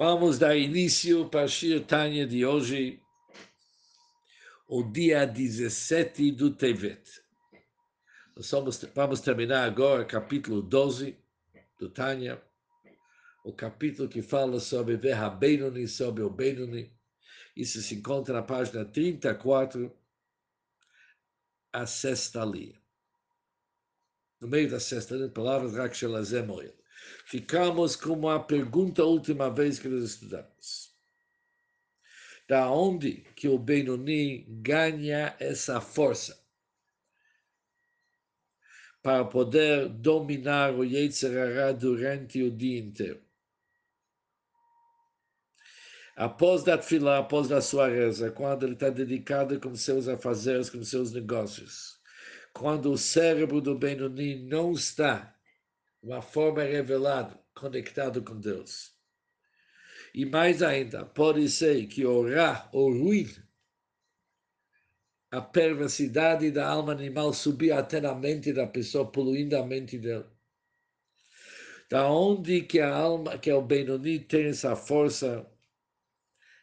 Vamos dar início para a Shir Tanya de hoje, o dia 17 do Tevet. Nós vamos, vamos terminar agora o capítulo 12 do Tanya, o capítulo que fala sobre Verra Benoni, sobre o Benoni. Isso se encontra na página 34, a sexta linha. No meio da sexta linha, palavras Rakshelazem Moel ficamos com a pergunta última vez que nós estudamos. Da onde que o Benoni ganha essa força para poder dominar o Yetzirah durante o dia inteiro? Após da fila, após da sua reza, quando ele está dedicado com seus afazeres, com seus negócios, quando o cérebro do Benoni não está uma forma revelada, conectado com Deus. E mais ainda, pode ser que orar o ruim, a perversidade da alma animal subir até na mente da pessoa, poluindo a mente dela. Da onde que a alma, que é o Benoni, tem essa força,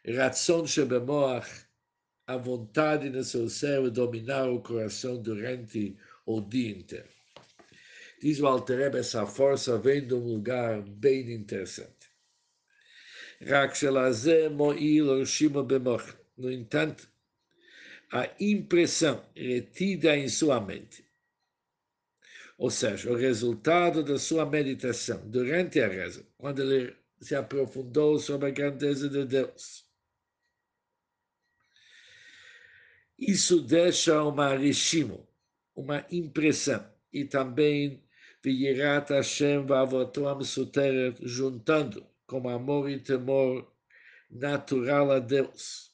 razão shebemoach, a vontade no seu cérebro dominar o coração durante o dia inteiro. Diz o Altereb, essa força vem de um lugar bem interessante. No entanto, a impressão retida em sua mente, ou seja, o resultado da sua meditação durante a reza, quando ele se aprofundou sobre a grandeza de Deus. Isso deixa uma rishimo, uma impressão, e também Virat Hashem Vavotam Suteret, juntando com amor e temor natural a Deus.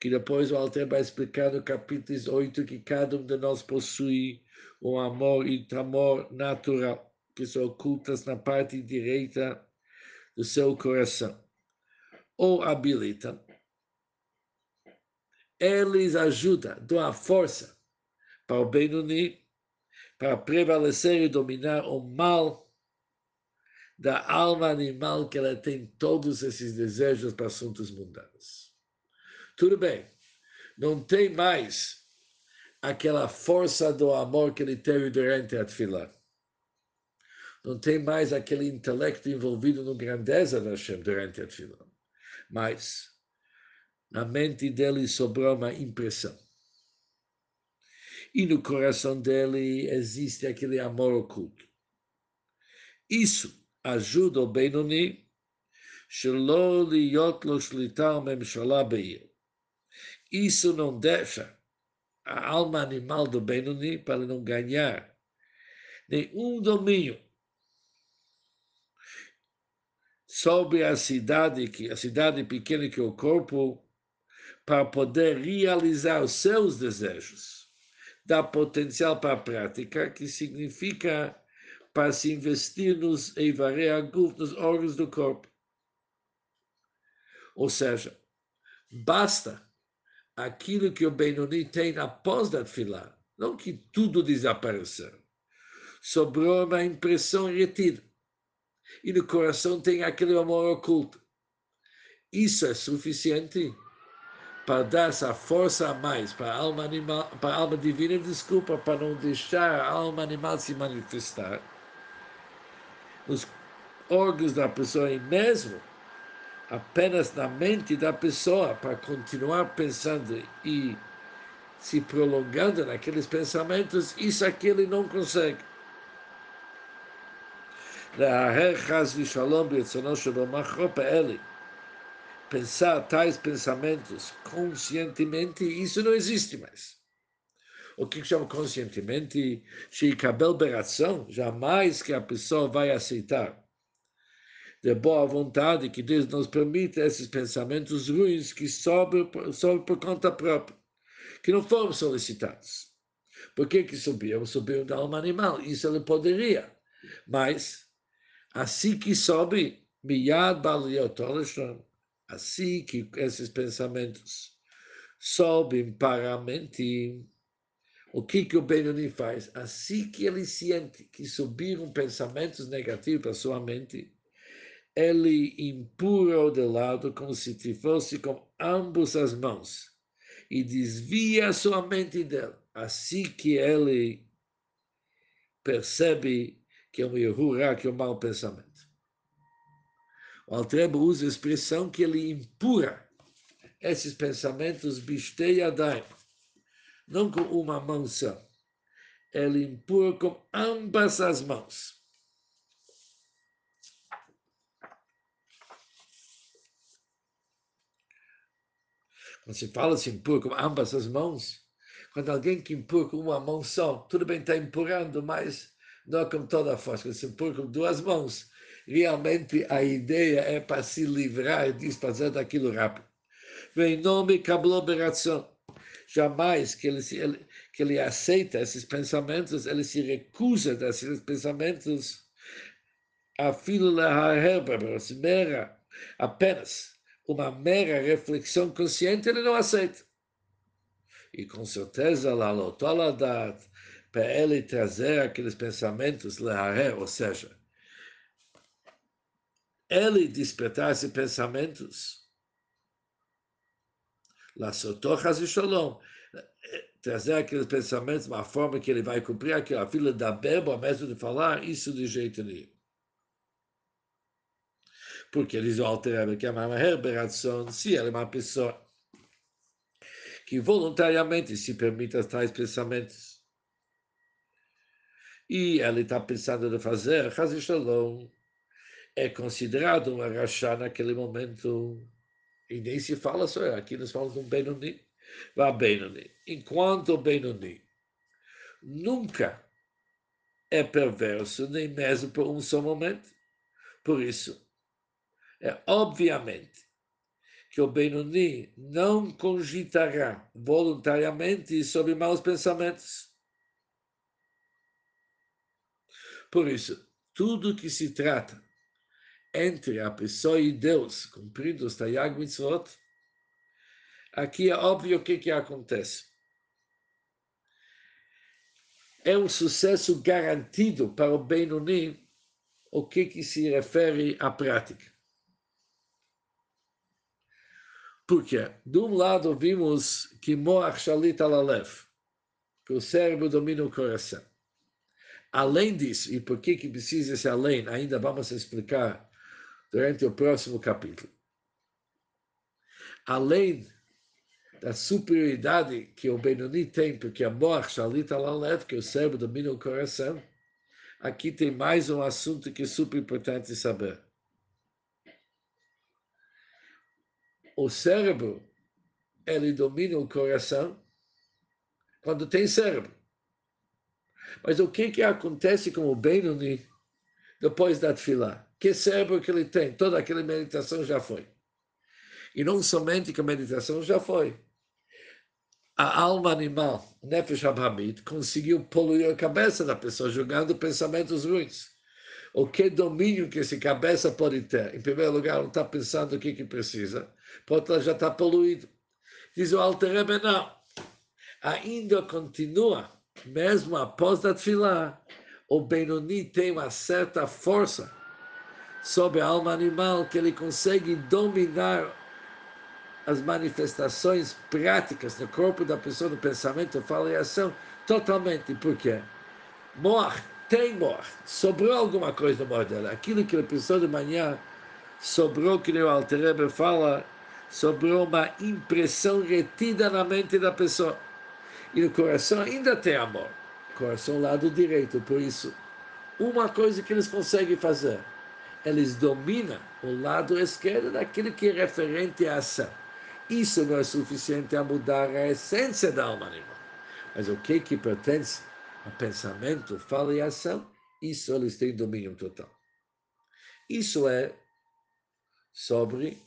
Que depois o Alter vai explicar no capítulo 8 que cada um de nós possui um amor e temor natural, que são ocultas na parte direita do seu coração. Ou habilitam. Eles ajudam, dão a força para o Benoni para prevalecer e dominar o mal da alma animal que ela tem todos esses desejos para assuntos mundanos. Tudo bem, não tem mais aquela força do amor que ele teve durante a Tfilah. Não tem mais aquele intelecto envolvido na grandeza da Hashem durante a Tfilah. Mas na mente dele sobrou uma impressão e no coração dele existe aquele amor oculto. Isso ajuda o Benoni. Isso não deixa a alma animal do Benoni para não ganhar nenhum domínio sobre a cidade que a cidade pequena que é o corpo para poder realizar os seus desejos dá potencial para a prática, que significa para se investir nos Eivarei nos órgãos do corpo. Ou seja, basta aquilo que o Benoni tem após a fila, não que tudo desapareceu. Sobrou uma impressão retida. E no coração tem aquele amor oculto. Isso é suficiente para dar essa força a mais para a alma animal, para a alma divina, desculpa, para não deixar a alma animal se manifestar. Os órgãos da pessoa e mesmo apenas na mente da pessoa para continuar pensando e se prolongando naqueles pensamentos, isso aqui ele não consegue. ele pensar tais pensamentos conscientemente, isso não existe mais. O que chama conscientemente? Sheikabel beração, jamais que a pessoa vai aceitar de boa vontade que Deus nos permite esses pensamentos ruins que sobem, sobem por conta própria, que não foram solicitados. Por que que subiram? Subiram da alma animal. Isso ele poderia. Mas, assim que sobe, miyad baliotoleshon, Assim que esses pensamentos sobem para a mente, o que, que o Benoni faz? Assim que ele sente que subiram pensamentos negativos para sua mente, ele empurra-o de lado como se fosse com ambas as mãos e desvia sua mente dele. Assim que ele percebe que é um erro, que é um mau pensamento. O Altrebo usa a expressão que ele empurra esses pensamentos bisteiadaim, não com uma mão só. Ele empurra com ambas as mãos. Quando se fala assim, empurra com ambas as mãos, quando alguém que empurra com uma mão só, tudo bem, está empurrando, mas não com toda a força. Quando se empurra com duas mãos, realmente a ideia é para se livrar disso, fazer daquilo rápido. Vem nome cabloberação. Jamais que ele, ele, que ele aceita esses pensamentos, ele se recusa desses pensamentos a mera, apenas uma mera reflexão consciente, ele não aceita. E com certeza, lá lotoladat, para ele trazer aqueles pensamentos, ou seja, ele despertar esses pensamentos, lá sotochas e shalom, trazer aqueles pensamentos de uma forma que ele vai cumprir aquela fila da beba, mesmo de falar, isso de jeito nenhum. Porque eles alteram que é uma reverberação, se ela é uma pessoa que voluntariamente se permite tais pensamentos, e ele está pensando de fazer, Chaz Shalom, é considerado uma rachá naquele momento. E nem se fala só, aqui nós falamos de um Benoni. Vá Benoni. Enquanto o Benoni nunca é perverso, nem mesmo por um só momento. Por isso, é obviamente que o Benoni não cogitará voluntariamente sobre maus pensamentos. Por isso, tudo que se trata entre a pessoa e Deus, cumprindo os Tayag Mitzvot, aqui é óbvio o que, que acontece. É um sucesso garantido para o Benoni o que, que se refere à prática. Porque, de um lado, vimos que Moach Shalit Alalev, que o cérebro domina o coração. Além disso, e por que, que precisa ser além, ainda vamos explicar durante o próximo capítulo. Além da superioridade que o Benoni tem, porque a morte lá leve, que o cérebro domina o coração, aqui tem mais um assunto que é super importante saber. O cérebro, ele domina o coração quando tem cérebro. Mas o que, que acontece com o Benoni depois da fila? Que cérebro que ele tem, toda aquela meditação já foi. E não somente que a meditação já foi. A alma animal, Nefesh Hamid, conseguiu poluir a cabeça da pessoa, jogando pensamentos ruins. O que domínio que essa cabeça pode ter? Em primeiro lugar, não está pensando o que, que precisa. Pode já está poluído. Diz o Alter Rebbe, não. Ainda continua, mesmo após a tefilá, o Benoni tem uma certa força sobre a alma animal que ele consegue dominar as manifestações práticas no corpo da pessoa, no pensamento, fala e ação, totalmente. Por quê? Morre, tem morre, sobrou alguma coisa no morre dela. Aquilo que ele pensou de manhã, sobrou, que o Altereber fala, sobrou uma impressão retida na mente da pessoa. E no coração ainda tem amor. Coração lado direito, por isso, uma coisa que eles conseguem fazer eles dominam o lado esquerdo daquilo que é referente à ação. Isso não é suficiente a mudar a essência da alma animal. Mas o que, que pertence a pensamento, fala e ação, isso eles têm domínio total. Isso é sobre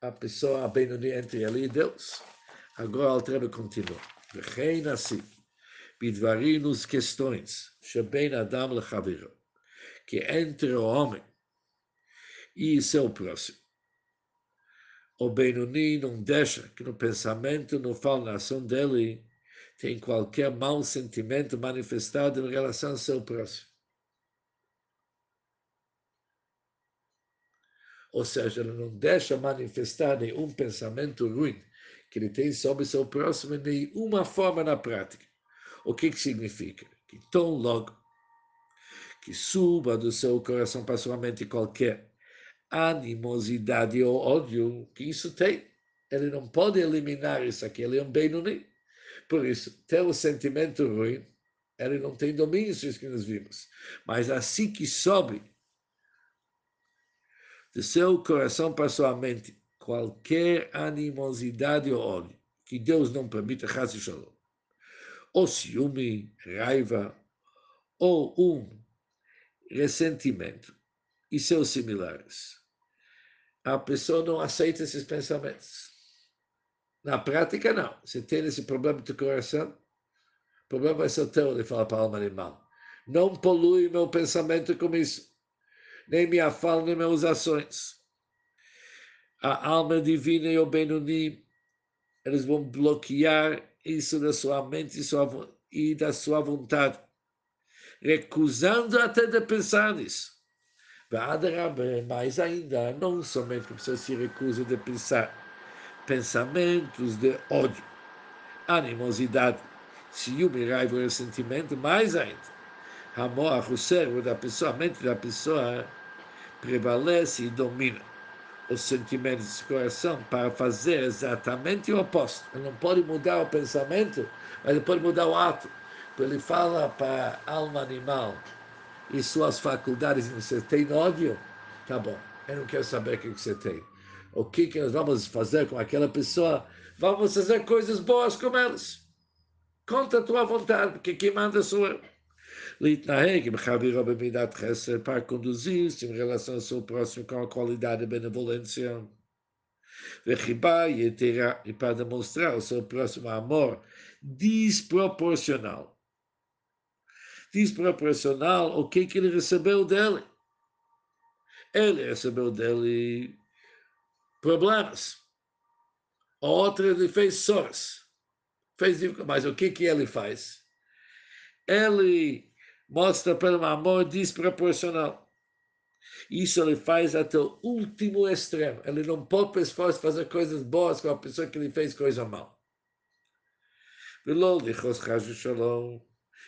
a pessoa, a Benoni entre ele e Deus. Agora o Altrebe continua. Reina assim, bidvarim nos questões, sheben adam lechaviro que é entre o homem e seu próximo. O Benoni não deixa que no pensamento, no fala, na ação dele, tem qualquer mau sentimento manifestado em relação ao seu próximo. Ou seja, ele não deixa manifestar nenhum pensamento ruim que ele tem sobre seu próximo em nenhuma forma na prática. O que, que significa? Que tão logo que suba do seu coração para sua mente qualquer animosidade ou ódio que isso tem, ele não pode eliminar isso aqui, ele é um Benoni. Por isso, ter o sentimento ruim, ele não tem domínio sobre isso que nós vimos. Mas assim que sobe do seu coração para sua mente qualquer animosidade ou ódio que Deus não permita, ou ciúme, raiva, ou um ressentimento e seus similares. A pessoa não aceita esses pensamentos. Na prática, não. Você tem esse problema do coração, o problema vai ser teu, ele fala para a alma animal. Não polui meu pensamento com isso nem minha fala, nem minhas ações. A alma divina e o Benoni, eles vão bloquear isso da sua mente e, sua, e da sua vontade, recusando até de pensar nisso. Mais ainda, não somente que a pessoa se recusa de pensar pensamentos de ódio, animosidade, ciúme, raiva e ressentimento, mais ainda. Amor, o cérebro da pessoa, a mente da pessoa prevalece e domina os sentimentos do coração para fazer exatamente o oposto. Ele não pode mudar o pensamento, mas ele pode mudar o ato. Ele fala para a alma animal e suas faculdades, você tem ódio? Tá bom, eu não quero saber o que você tem. O que, que nós vamos fazer com aquela pessoa? Vamos fazer coisas boas com elas. Conta a tua vontade, porque quem manda sou eu. להתנהג עם חברו במידת חסד para conduzir-se em relação ao seu próximo com a qualidade de benevolência. Vechibá yetera, e para demonstrar desproporcional. Desproporcional o que, que ele recebeu dele. Ele recebeu dele problemas. Outra ele fez sorte. Fez, mas o que, que ele faz? Ele mostra um amor desproporcional. Isso ele faz até o último extremo. Ele não pode esforço fazer coisas boas com a pessoa que lhe fez coisa mal.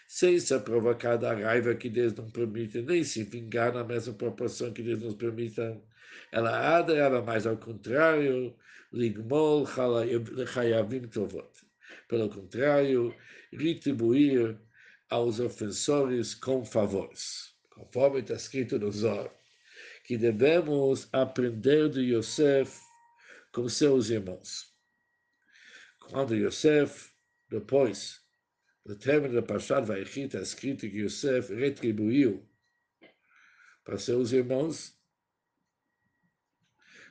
Sem ser provocada a raiva que Deus não permite, nem se vingar na mesma proporção que Deus nos permita. Ela adorava mais ao contrário, ligmol chayavim tovot. Pelo contrário, retribuir aos ofensores com favores. Conforme está escrito no Zohar, que devemos aprender de Yosef com seus irmãos. Quando Yosef, depois do término da Pashat Vaichi, está escrito que Yosef retribuiu para seus irmãos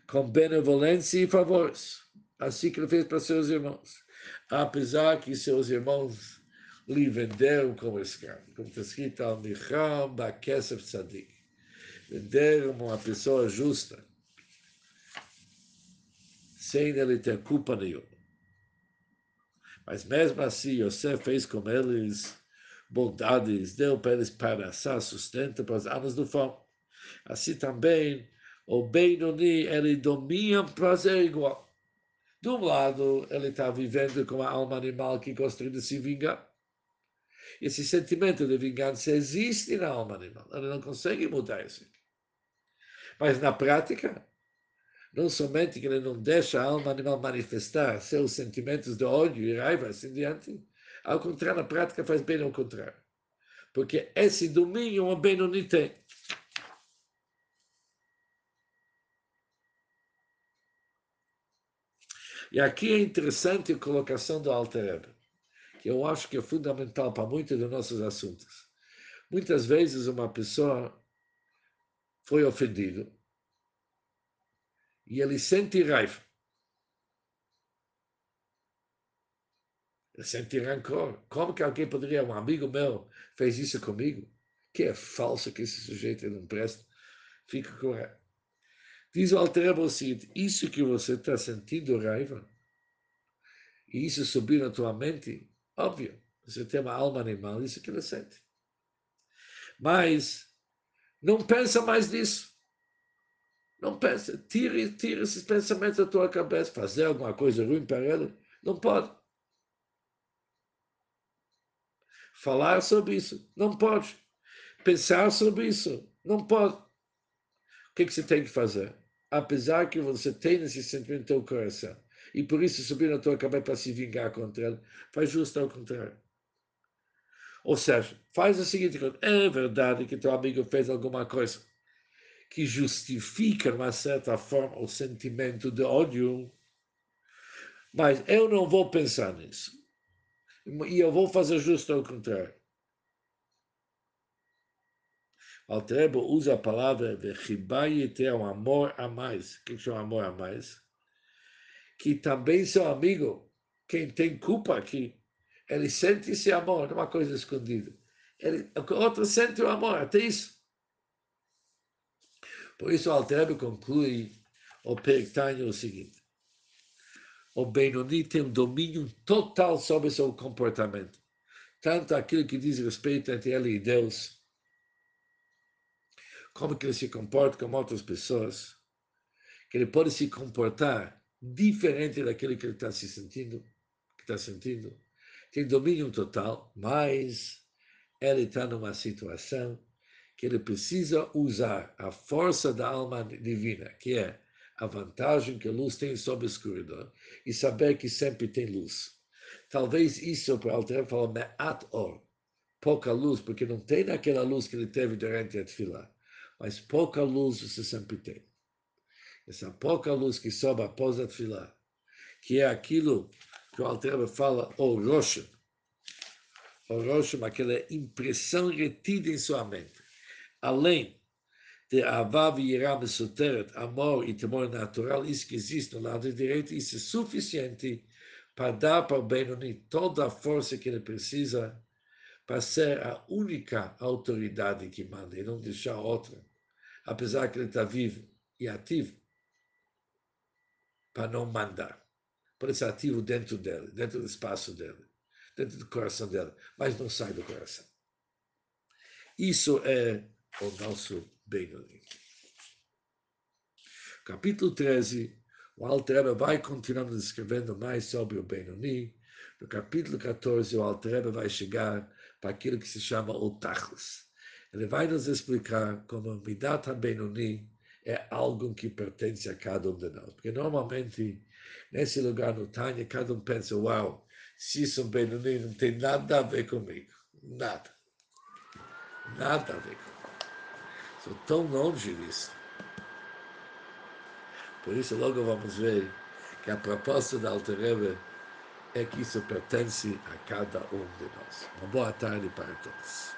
com benevolência e favores. Assim que ele fez para seus irmãos. Apesar que seus irmãos lhe venderam como escravo. Como está escrito, al micham ba'kesef tzadik. Venderam uma pessoa justa, sem ele ter culpa nenhuma. Mas mesmo assim, Yosef fez com eles bondades, deu para eles paraçar sustento para os anos do fome. Assim também, o Benoni, ele domina prazer igual. De um lado, ele está vivendo com a alma animal que gosta de se vingar. Esse sentimento de vingança existe na alma animal. Ela não consegue mudar isso. Mas na prática, não somente que ele não deixa a alma animal manifestar seus sentimentos de ódio e raiva, assim diante, ao contrário, na prática faz bem ao contrário. Porque esse domínio o bem não tem. E aqui é interessante a colocação do Alter que eu acho que é fundamental para muitos dos nossos assuntos. Muitas vezes uma pessoa foi ofendida e ele sente raiva. Ele sente rancor. Como que alguém poderia, um amigo meu fez isso comigo? Que é falso que esse sujeito não presta. Fica com raiva. Diz o Alter o seguinte, isso que você está sentindo raiva, e isso subir na tua mente, Óbvio, você tem uma alma animal, isso que ele sente. Mas não pensa mais nisso. Não pensa, tira, tira esses pensamentos da tua cabeça, fazer alguma coisa ruim para ele, não pode. Falar sobre isso, não pode. Pensar sobre isso, não pode. O que, que você tem que fazer? Apesar que você tem esse sentimento no teu coração, e por isso subir na tua cabeça para se vingar contra ele, faz justo ao contrário. Ou seja, faz o seguinte: é verdade que teu amigo fez alguma coisa que justifica, de uma certa forma, o sentimento de ódio, mas eu não vou pensar nisso. E eu vou fazer justo ao contrário. Altrebo usa a palavra de ter um amor a mais. O que chama amor a mais? Que também seu amigo, quem tem culpa aqui, ele sente esse amor, não é uma coisa escondida. Ele, o outro sente o amor, até isso. Por isso, o Altrebe conclui o Perictânio o seguinte: o Benoni tem um domínio total sobre seu comportamento, tanto aquilo que diz respeito entre ele e Deus, como que ele se comporta com outras pessoas, que ele pode se comportar diferente daquilo que ele está se sentindo, que está sentindo, tem domínio total, mas ele está numa situação que ele precisa usar a força da alma divina, que é a vantagem que a luz tem sobre a escuridão, e saber que sempre tem luz. Talvez isso para Alter fala me'at or, pouca luz, porque não tem aquela luz que ele teve durante a tefilá, mas pouca luz você sempre tem. Essa pouca luz que sobe após a tefilá, que é aquilo que o Alter fala, o Rosh, o Rosh, aquela impressão retida em sua mente além de Avav e Irá Mesuteret, amor e temor natural, isso que existe no lado direito, isso é suficiente para dar para o Benoni toda a força que ele precisa para ser a única autoridade que manda e não deixar outra, apesar que ele está vivo e ativo, para não mandar. Por isso, ativo dentro dele, dentro do espaço dele, dentro do coração dele, mas não sai do coração. Isso é o nosso Benoni. Capítulo 13, o Alter vai continuando descrevendo mais sobre o Benoni. No capítulo 14, o Alter vai chegar para aquilo que se chama o Tachlis. Ele vai nos explicar como o Midat Benoni é algo que pertence a cada um de nós. Porque normalmente, nesse lugar no Tânia, cada um pensa, uau, se isso é Benoni, não tem nada a ver comigo. Nada. Nada a ver comigo. Estou tão longe disso. Por isso, logo vamos ver que a proposta da Altereba é que isso pertence a cada um de nós. Uma boa tarde para todos.